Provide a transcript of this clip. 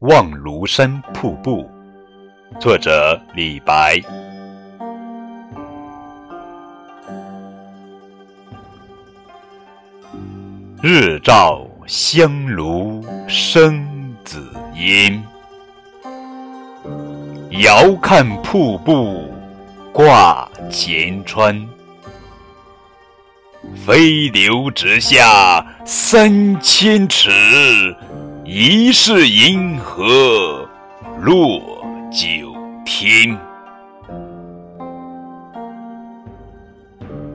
望庐山瀑布，作者李白。日照香炉生紫烟，遥看瀑布挂前川。飞流直下三千尺，疑是银河落九天。